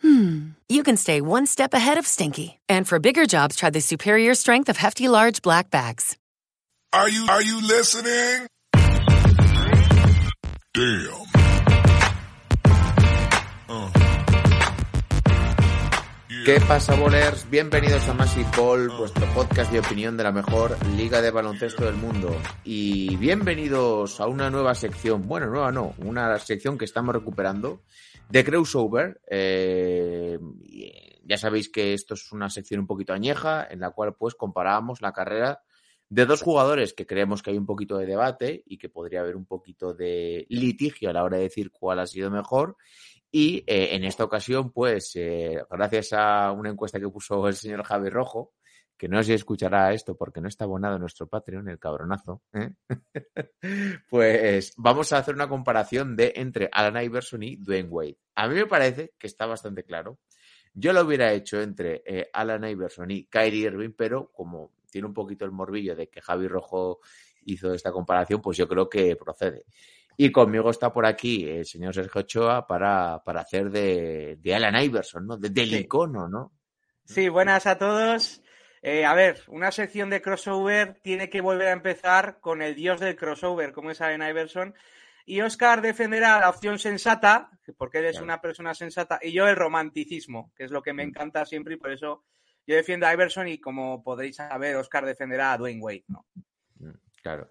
hmm, you can stay one step ahead of stinky. And for bigger jobs, try the superior strength of Hefty Large Black Bags. Are you are you listening? Damn. Uh. ¿Qué pasa, bolers? Bienvenidos a Massive Ball, vuestro podcast de opinión de la mejor liga de baloncesto del mundo. Y bienvenidos a una nueva sección, bueno, nueva no, una sección que estamos recuperando de Crossover. Eh, ya sabéis que esto es una sección un poquito añeja, en la cual pues comparábamos la carrera de dos jugadores que creemos que hay un poquito de debate y que podría haber un poquito de litigio a la hora de decir cuál ha sido mejor. Y eh, en esta ocasión, pues, eh, gracias a una encuesta que puso el señor Javi Rojo, que no si escuchará esto porque no está abonado nuestro Patreon, el cabronazo, ¿eh? pues vamos a hacer una comparación de entre Alan Iverson y Dwayne Wade. A mí me parece que está bastante claro. Yo lo hubiera hecho entre eh, Alan Iverson y Kyrie Irving, pero como tiene un poquito el morbillo de que Javi Rojo hizo esta comparación, pues yo creo que procede. Y conmigo está por aquí el señor Sergio Ochoa para, para hacer de, de Alan Iverson, ¿no? De, del Sí. icono, ¿no? Sí, buenas a todos. Eh, a ver, una sección de crossover tiene que volver a empezar con el dios del crossover, como es Allen Iverson. Y Oscar defenderá la opción sensata, porque él es Claro. una persona sensata, y yo el romanticismo, que es lo que me encanta siempre, y por eso yo defiendo a Iverson y como podréis saber, Oscar defenderá a Dwayne Wade. ¿no? Claro.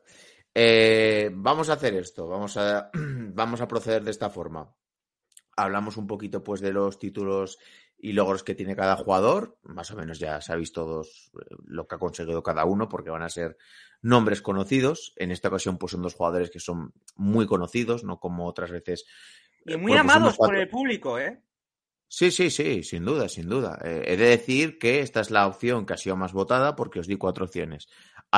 Eh, vamos a hacer esto, vamos a, vamos a proceder de esta forma. Hablamos un poquito pues de los títulos y logros que tiene cada jugador, más o menos ya sabéis todos eh, lo que ha conseguido cada uno porque van a ser nombres conocidos. En esta ocasión pues son dos jugadores que son muy conocidos, no como otras veces. Y eh, muy pues, amados por el público, ¿eh? Sí, sí, sí, sin duda, sin duda. Eh, he de decir que esta es la opción que ha sido más votada porque os di cuatro opciones.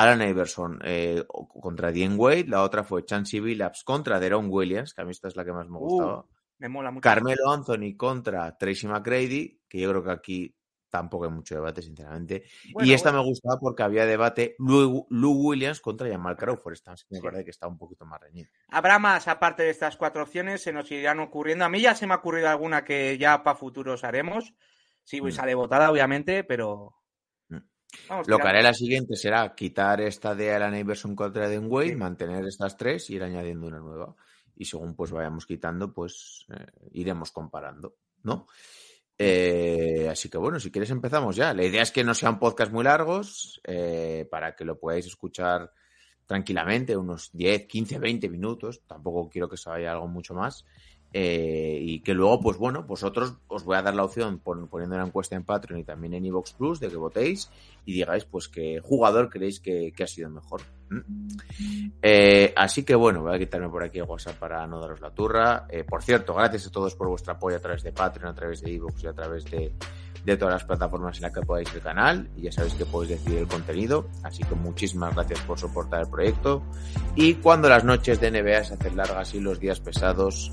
Alan Iverson eh, contra Dean Wade, la otra fue Chansey Billups contra Deron Williams, que a mí esta es la que más me Uh, gustaba. Me mola mucho. Carmelo Anthony contra Tracy McGrady, que yo creo que aquí tampoco hay mucho debate, sinceramente. Bueno, y esta bueno. me gustaba porque había debate Lou, Lou Williams contra Jamal Crawford. Esta sí me parece que está un poquito más reñida. Habrá más aparte de estas cuatro opciones, se nos irán ocurriendo. A mí ya se me ha ocurrido alguna que ya para futuros haremos. Sí, pues Mm. sale votada, obviamente, pero. Vamos Lo que haré la siguiente será quitar esta de Alan Iverson contra Den Wade, Sí. mantener estas tres y ir añadiendo una nueva. Y según pues vayamos quitando, pues eh, iremos comparando, ¿no? Eh, así que bueno, si quieres empezamos ya. La idea es que no sean podcasts muy largos, eh, para que lo podáis escuchar tranquilamente, unos 10, 15, 20 minutos. Tampoco quiero que se vaya algo mucho más. Eh, y que luego, pues bueno, vosotros os voy a dar la opción pon- poniendo una encuesta en Patreon y también en Evox Plus de que votéis y digáis pues qué jugador creéis que, que ha sido mejor. ¿Mm? Eh, así que bueno, voy a quitarme por aquí el WhatsApp para no daros la turra. Eh, por cierto, gracias a todos por vuestro apoyo a través de Patreon, a través de Evox y a través de, de todas las plataformas en las que podáis el canal. Y ya sabéis que podéis decidir el contenido. Así que muchísimas gracias por soportar el proyecto. Y cuando las noches de NBA se hacen largas y los días pesados,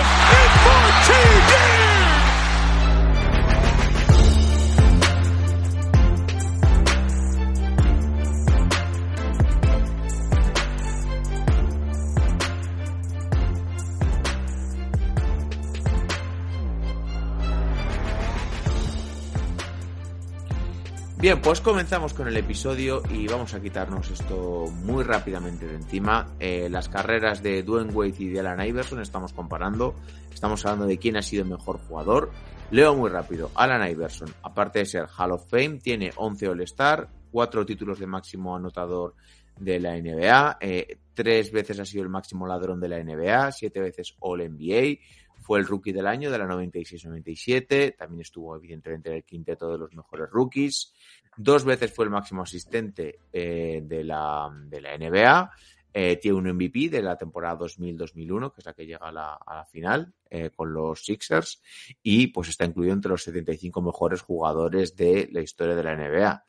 Bien, pues comenzamos con el episodio y vamos a quitarnos esto muy rápidamente de encima. Eh, las carreras de Dwayne Wade y de Alan Iverson estamos comparando. Estamos hablando de quién ha sido mejor jugador. Leo muy rápido. Alan Iverson, aparte de ser Hall of Fame, tiene 11 All-Star, 4 títulos de máximo anotador de la NBA. Eh, tres veces ha sido el máximo ladrón de la NBA, siete veces All NBA. Fue el rookie del año de la 96-97. También estuvo, evidentemente, en el quinteto de los mejores rookies. Dos veces fue el máximo asistente eh, de, la, de la NBA. Eh, tiene un MVP de la temporada 2000-2001, que es la que llega a la, final eh, con los Sixers, y pues está incluido entre los 75 mejores jugadores de la historia de la NBA.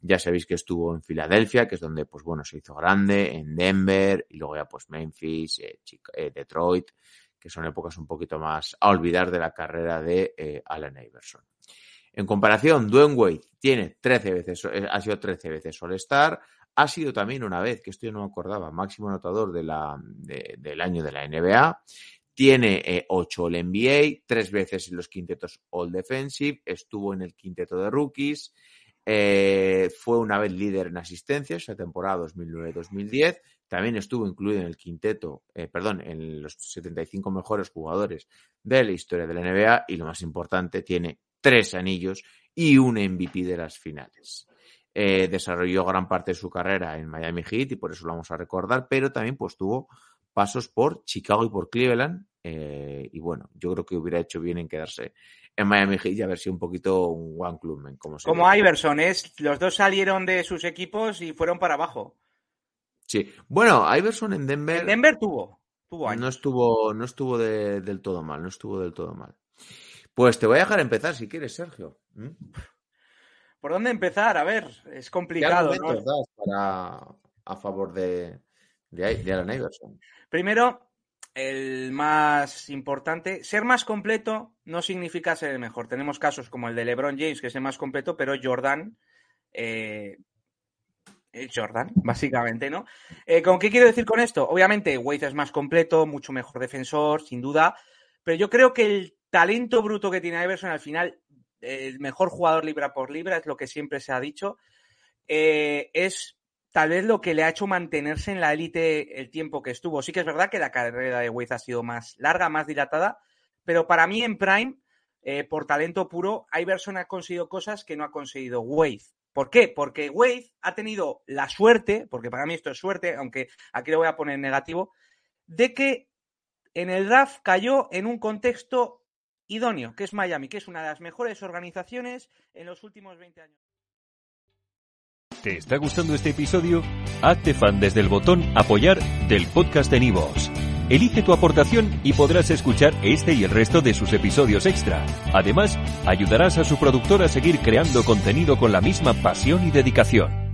Ya sabéis que estuvo en Filadelfia, que es donde pues bueno se hizo grande, en Denver, y luego ya pues Memphis, eh, eh, Detroit, que son épocas un poquito más a olvidar de la carrera de eh, Allen Iverson. En comparación, Dwayne Wade tiene 13 veces, eh, ha sido 13 veces All-Star, ha sido también una vez, que esto yo no me acordaba, máximo anotador de la, de- del año de la NBA. Tiene eh, 8 All NBA, tres veces en los quintetos All Defensive, estuvo en el quinteto de rookies, eh, fue una vez líder en asistencias, esa temporada 2009-2010. También estuvo incluido en el quinteto, eh, perdón, en los 75 mejores jugadores de la historia de la NBA. Y lo más importante, tiene tres anillos y un MVP de las finales. Eh, desarrolló gran parte de su carrera en Miami Heat y por eso lo vamos a recordar, pero también pues tuvo pasos por Chicago y por Cleveland. eh, y bueno, yo creo que hubiera hecho bien en quedarse en Miami Heat y haber sido un poquito un one clubman, como se Como dice. Iverson, es, los dos salieron de sus equipos y fueron para abajo. Sí. Bueno, Iverson en Denver, En Denver tuvo, tuvo años. no estuvo, no estuvo de- del todo mal, no estuvo del todo mal. Pues te voy a dejar empezar si quieres, Sergio. ¿Mm? ¿Por dónde empezar? A ver, es ¿Qué complicado. argumentos ¿no? das para, a favor de, de, de Iverson? Primero, el más importante, ser más completo no significa ser el mejor. Tenemos casos como el de LeBron James, que es el más completo, pero Jordan eh, Jordan, básicamente, ¿no? Eh, ¿Con qué quiero decir con esto? Obviamente, Wade es más completo, mucho mejor defensor, sin duda, pero yo creo que el talento bruto que tiene Iverson al final, el mejor jugador libra por libra, es lo que siempre se ha dicho, eh, es tal vez lo que le ha hecho mantenerse en la élite el tiempo que estuvo. Sí que es verdad que la carrera de Wade ha sido más larga, más dilatada, pero para mí en Prime, eh, por talento puro, Iverson ha conseguido cosas que no ha conseguido Wade. ¿Por qué? Porque Wade ha tenido la suerte, porque para mí esto es suerte, aunque aquí lo voy a poner en negativo, de que en el draft cayó en un contexto idóneo, que es Miami, que es una de las mejores organizaciones en los últimos 20 años. ¿Te está gustando este episodio? Hazte fan desde el botón Apoyar del podcast de Nivos. Elige tu aportación y podrás escuchar este y el resto de sus episodios extra. Además, ayudarás a su productor a seguir creando contenido con la misma pasión y dedicación.